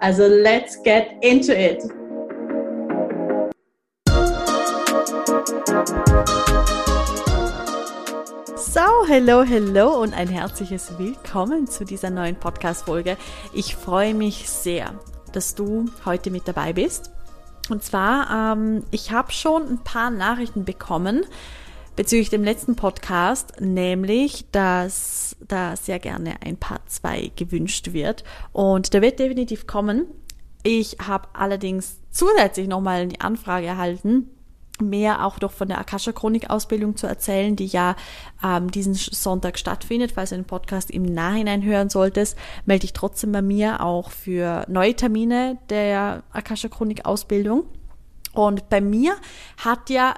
Also let's get into it! So, hello, hello und ein herzliches Willkommen zu dieser neuen Podcast-Folge. Ich freue mich sehr, dass du heute mit dabei bist. Und zwar, ähm, ich habe schon ein paar Nachrichten bekommen bezüglich dem letzten Podcast, nämlich, dass da sehr gerne ein Part 2 gewünscht wird. Und der wird definitiv kommen. Ich habe allerdings zusätzlich nochmal eine Anfrage erhalten, mehr auch doch von der Akasha Chronik Ausbildung zu erzählen, die ja ähm, diesen Sonntag stattfindet. Falls du den Podcast im Nachhinein hören solltest, melde dich trotzdem bei mir auch für neue Termine der Akasha Chronik Ausbildung. Und bei mir hat ja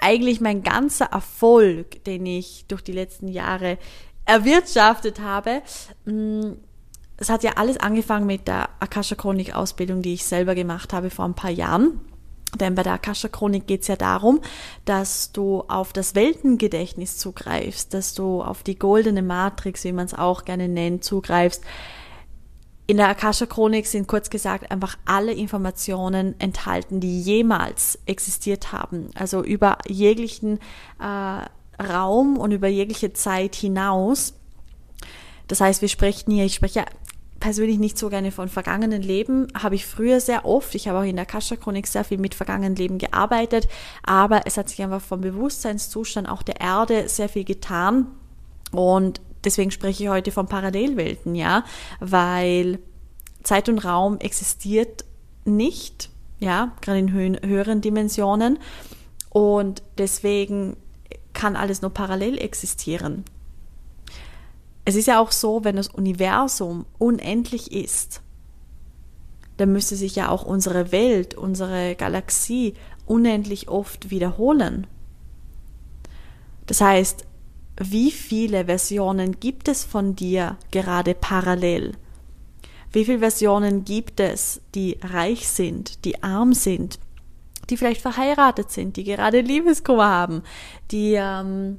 eigentlich mein ganzer Erfolg, den ich durch die letzten Jahre erwirtschaftet habe, mm, es hat ja alles angefangen mit der Akasha Chronik Ausbildung, die ich selber gemacht habe vor ein paar Jahren. Denn bei der Akasha Chronik geht es ja darum, dass du auf das Weltengedächtnis zugreifst, dass du auf die goldene Matrix, wie man es auch gerne nennt, zugreifst, in der Akasha Chronik sind kurz gesagt einfach alle Informationen enthalten, die jemals existiert haben. Also über jeglichen äh, Raum und über jegliche Zeit hinaus. Das heißt, wir sprechen hier, ich spreche ja persönlich nicht so gerne von vergangenen Leben, habe ich früher sehr oft. Ich habe auch in der Akasha Chronik sehr viel mit vergangenen Leben gearbeitet, aber es hat sich einfach vom Bewusstseinszustand auch der Erde sehr viel getan. Und deswegen spreche ich heute von Parallelwelten, ja, weil Zeit und Raum existiert nicht, ja, gerade in höheren Dimensionen und deswegen kann alles nur parallel existieren. Es ist ja auch so, wenn das Universum unendlich ist, dann müsste sich ja auch unsere Welt, unsere Galaxie unendlich oft wiederholen. Das heißt, wie viele Versionen gibt es von dir gerade parallel? Wie viele Versionen gibt es, die reich sind, die arm sind, die vielleicht verheiratet sind, die gerade Liebeskummer haben, die ähm,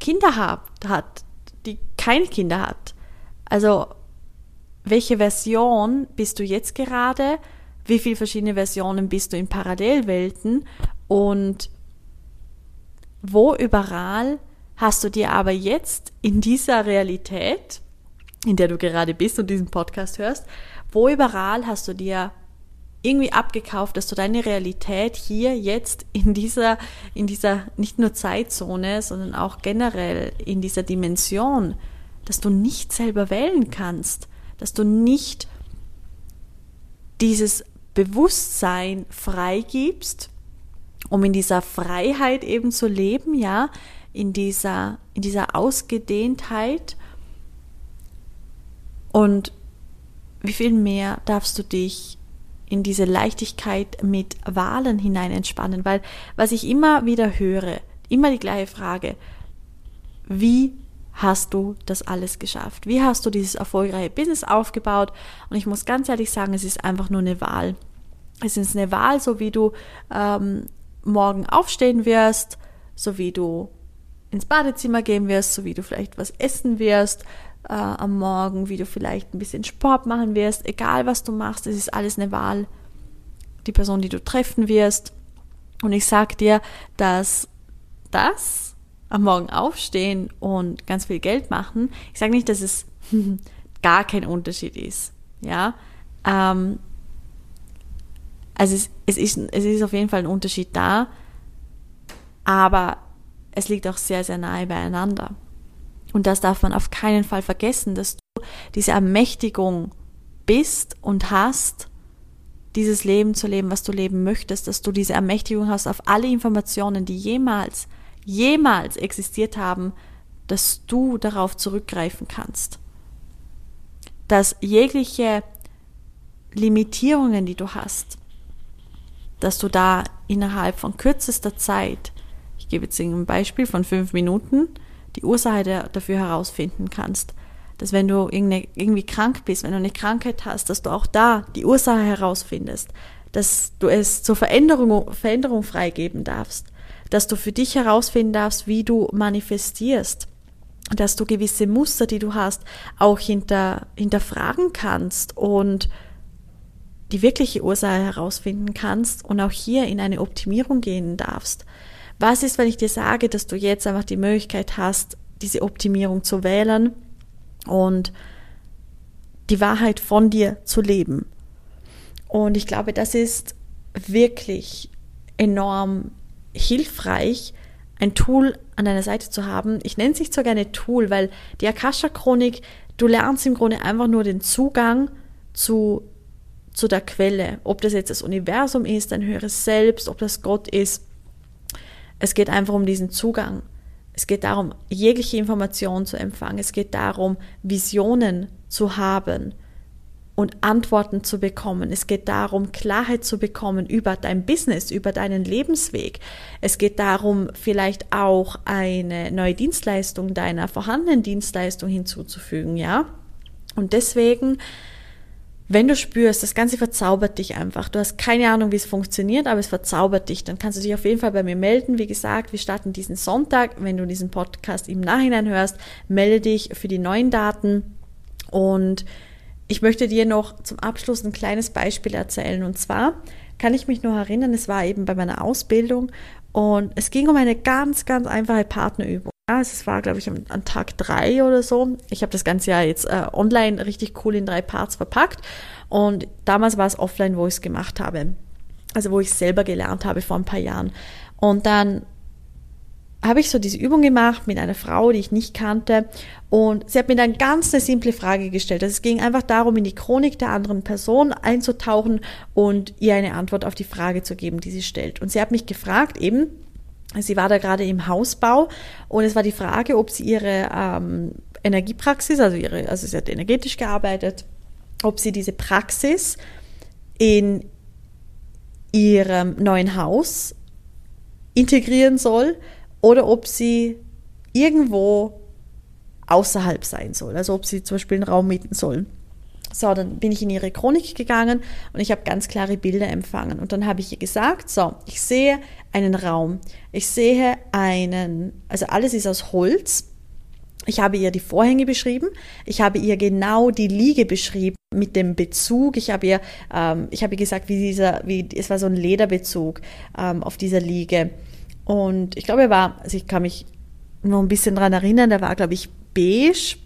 Kinder hat, hat, die keine Kinder hat? Also, welche Version bist du jetzt gerade? Wie viele verschiedene Versionen bist du in Parallelwelten? Und wo überall hast du dir aber jetzt in dieser Realität, in der du gerade bist und diesen Podcast hörst, wo überall hast du dir irgendwie abgekauft, dass du deine Realität hier jetzt in dieser, in dieser nicht nur Zeitzone, sondern auch generell in dieser Dimension, dass du nicht selber wählen kannst, dass du nicht dieses Bewusstsein freigibst, um in dieser Freiheit eben zu leben, ja, in dieser, in dieser Ausgedehntheit. Und wie viel mehr darfst du dich in diese Leichtigkeit mit Wahlen hinein entspannen? Weil was ich immer wieder höre, immer die gleiche Frage, wie hast du das alles geschafft? Wie hast du dieses erfolgreiche Business aufgebaut? Und ich muss ganz ehrlich sagen, es ist einfach nur eine Wahl. Es ist eine Wahl, so wie du ähm, morgen aufstehen wirst, so wie du ins Badezimmer gehen wirst, so wie du vielleicht was essen wirst äh, am Morgen, wie du vielleicht ein bisschen Sport machen wirst, egal was du machst, es ist alles eine Wahl. Die Person, die du treffen wirst. Und ich sag dir, dass das am Morgen aufstehen und ganz viel Geld machen, ich sage nicht, dass es gar kein Unterschied ist. Ja, ähm, also es, es, ist, es ist auf jeden Fall ein Unterschied da, aber es liegt auch sehr, sehr nahe beieinander. Und das darf man auf keinen Fall vergessen, dass du diese Ermächtigung bist und hast, dieses Leben zu leben, was du leben möchtest, dass du diese Ermächtigung hast auf alle Informationen, die jemals, jemals existiert haben, dass du darauf zurückgreifen kannst. Dass jegliche Limitierungen, die du hast, dass du da innerhalb von kürzester Zeit, ich gebe jetzt ein Beispiel von fünf Minuten, die Ursache dafür herausfinden kannst. Dass wenn du irgendwie krank bist, wenn du eine Krankheit hast, dass du auch da die Ursache herausfindest, dass du es zur Veränderung, Veränderung freigeben darfst, dass du für dich herausfinden darfst, wie du manifestierst, dass du gewisse Muster, die du hast, auch hinter, hinterfragen kannst und die wirkliche Ursache herausfinden kannst und auch hier in eine Optimierung gehen darfst. Was ist, wenn ich dir sage, dass du jetzt einfach die Möglichkeit hast, diese Optimierung zu wählen und die Wahrheit von dir zu leben? Und ich glaube, das ist wirklich enorm hilfreich, ein Tool an deiner Seite zu haben. Ich nenne es nicht so gerne Tool, weil die Akasha-Chronik, du lernst im Grunde einfach nur den Zugang zu, zu der Quelle. Ob das jetzt das Universum ist, dein höheres Selbst, ob das Gott ist. Es geht einfach um diesen Zugang. Es geht darum, jegliche Informationen zu empfangen. Es geht darum, Visionen zu haben und Antworten zu bekommen. Es geht darum, Klarheit zu bekommen über dein Business, über deinen Lebensweg. Es geht darum, vielleicht auch eine neue Dienstleistung deiner vorhandenen Dienstleistung hinzuzufügen, ja? Und deswegen, wenn du spürst, das Ganze verzaubert dich einfach. Du hast keine Ahnung, wie es funktioniert, aber es verzaubert dich. Dann kannst du dich auf jeden Fall bei mir melden. Wie gesagt, wir starten diesen Sonntag. Wenn du diesen Podcast im Nachhinein hörst, melde dich für die neuen Daten und ich möchte dir noch zum Abschluss ein kleines Beispiel erzählen. Und zwar kann ich mich noch erinnern, es war eben bei meiner Ausbildung und es ging um eine ganz, ganz einfache Partnerübung. Ja, es war, glaube ich, an, an Tag drei oder so. Ich habe das Ganze ja jetzt äh, online richtig cool in drei Parts verpackt. Und damals war es offline, wo ich es gemacht habe. Also wo ich es selber gelernt habe vor ein paar Jahren. Und dann habe ich so diese Übung gemacht mit einer Frau, die ich nicht kannte. Und sie hat mir dann ganz eine simple Frage gestellt. Also es ging einfach darum, in die Chronik der anderen Person einzutauchen und ihr eine Antwort auf die Frage zu geben, die sie stellt. Und sie hat mich gefragt, eben, sie war da gerade im Hausbau und es war die Frage, ob sie ihre ähm, Energiepraxis, also ihre, also sie hat energetisch gearbeitet, ob sie diese Praxis in ihrem neuen Haus integrieren soll oder ob sie irgendwo außerhalb sein soll, also ob sie zum Beispiel einen Raum mieten soll. So, dann bin ich in ihre Chronik gegangen und ich habe ganz klare Bilder empfangen. Und dann habe ich ihr gesagt, so, ich sehe einen Raum, ich sehe einen, also alles ist aus Holz. Ich habe ihr die Vorhänge beschrieben, ich habe ihr genau die Liege beschrieben mit dem Bezug. Ich habe ihr, ähm, ich habe ihr gesagt, wie dieser, wie es war so ein Lederbezug ähm, auf dieser Liege. Und ich glaube, er war, also ich kann mich noch ein bisschen dran erinnern, der war, glaube ich, beige,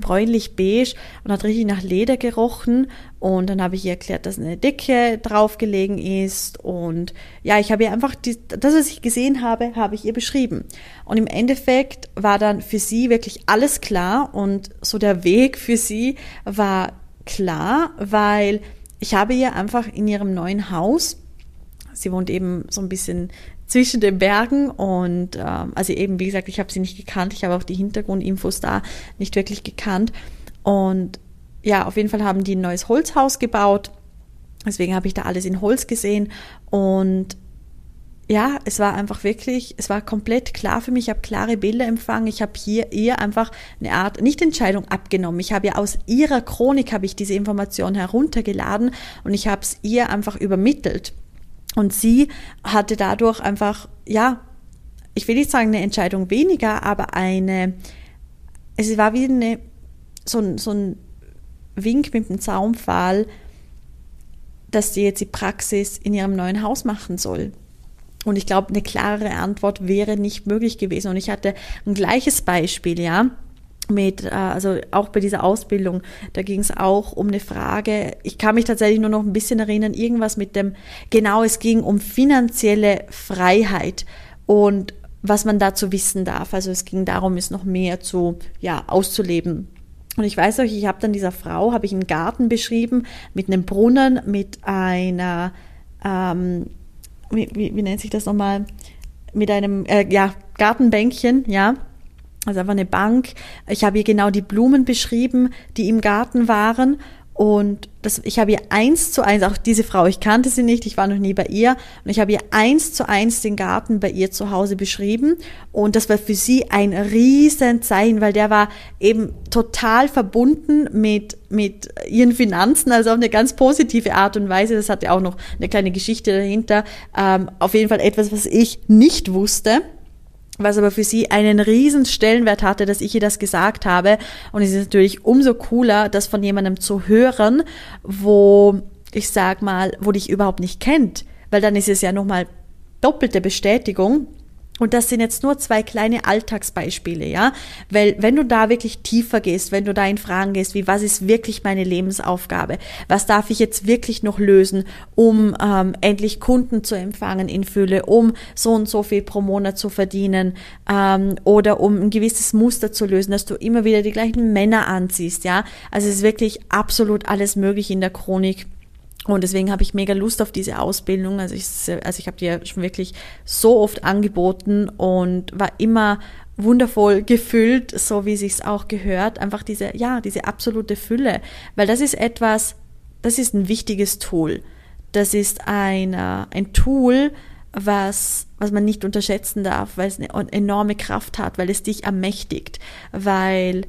bräunlich beige und hat richtig nach Leder gerochen. Und dann habe ich ihr erklärt, dass eine Decke draufgelegen ist. Und ja, ich habe ihr einfach die, das, was ich gesehen habe, habe ich ihr beschrieben. Und im Endeffekt war dann für sie wirklich alles klar und so der Weg für sie war klar, weil ich habe ihr einfach in ihrem neuen Haus sie wohnt eben so ein bisschen zwischen den Bergen und ähm, also eben, wie gesagt, ich habe sie nicht gekannt, ich habe auch die Hintergrundinfos da nicht wirklich gekannt. Und ja, auf jeden Fall haben die ein neues Holzhaus gebaut, deswegen habe ich da alles in Holz gesehen. Und ja, es war einfach wirklich, es war komplett klar für mich, ich habe klare Bilder empfangen, ich habe hier ihr einfach eine Art, nicht Entscheidung abgenommen, ich habe ja aus ihrer Chronik, habe ich diese Information heruntergeladen und ich habe es ihr einfach übermittelt. Und sie hatte dadurch einfach, ja, ich will nicht sagen eine Entscheidung weniger, aber eine, es war wie eine, so, ein, so ein Wink mit dem Zaunpfahl, dass sie jetzt die Praxis in ihrem neuen Haus machen soll. Und ich glaube, eine klarere Antwort wäre nicht möglich gewesen. Und ich hatte ein gleiches Beispiel, ja mit, äh, also auch bei dieser Ausbildung, da ging es auch um eine Frage, ich kann mich tatsächlich nur noch ein bisschen erinnern, irgendwas mit dem, genau, es ging um finanzielle Freiheit und was man dazu wissen darf. Also es ging darum, es noch mehr zu, ja, auszuleben. Und ich weiß euch, ich habe dann dieser Frau, habe ich einen Garten beschrieben mit einem Brunnen, mit einer, ähm, wie, wie, wie nennt sich das nochmal, mit einem, äh, ja, Gartenbänkchen, ja, also einfach eine Bank. Ich habe ihr genau die Blumen beschrieben, die im Garten waren. Und das, ich habe ihr eins zu eins, auch diese Frau, ich kannte sie nicht, ich war noch nie bei ihr, und ich habe ihr eins zu eins den Garten bei ihr zu Hause beschrieben. Und das war für sie ein Riesenzeichen, weil der war eben total verbunden mit, mit ihren Finanzen, also auf eine ganz positive Art und Weise. Das hatte auch noch eine kleine Geschichte dahinter. Ähm, auf jeden Fall etwas, was ich nicht wusste was aber für sie einen riesen Stellenwert hatte, dass ich ihr das gesagt habe. Und es ist natürlich umso cooler, das von jemandem zu hören, wo ich sag mal, wo dich überhaupt nicht kennt, weil dann ist es ja nochmal doppelte Bestätigung. Und das sind jetzt nur zwei kleine Alltagsbeispiele, ja, weil wenn du da wirklich tiefer gehst, wenn du da in Fragen gehst, wie was ist wirklich meine Lebensaufgabe, was darf ich jetzt wirklich noch lösen, um ähm, endlich Kunden zu empfangen in Fülle, um so und so viel pro Monat zu verdienen ähm, oder um ein gewisses Muster zu lösen, dass du immer wieder die gleichen Männer anziehst, ja, also es ist wirklich absolut alles möglich in der Chronik und deswegen habe ich mega Lust auf diese Ausbildung. Also ich, also ich habe die ja schon wirklich so oft angeboten und war immer wundervoll gefüllt, so wie sich's auch gehört. Einfach diese, ja, diese absolute Fülle. Weil das ist etwas, das ist ein wichtiges Tool. Das ist ein, äh, ein Tool, was, was man nicht unterschätzen darf, weil es eine enorme Kraft hat, weil es dich ermächtigt, weil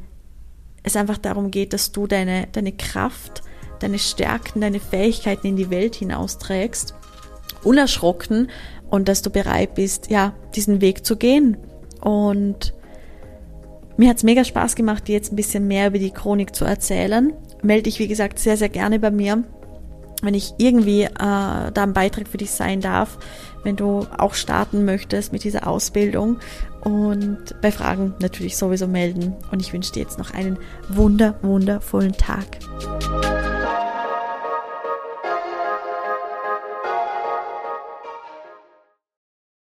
es einfach darum geht, dass du deine, deine Kraft deine Stärken, deine Fähigkeiten in die Welt hinausträgst, unerschrocken und dass du bereit bist, ja, diesen Weg zu gehen. Und mir hat es mega Spaß gemacht, dir jetzt ein bisschen mehr über die Chronik zu erzählen. Melde dich, wie gesagt, sehr, sehr gerne bei mir, wenn ich irgendwie äh, da ein Beitrag für dich sein darf, wenn du auch starten möchtest mit dieser Ausbildung. Und bei Fragen natürlich sowieso melden. Und ich wünsche dir jetzt noch einen wunder, wundervollen Tag.